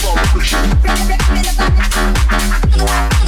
Vibration. Vibration.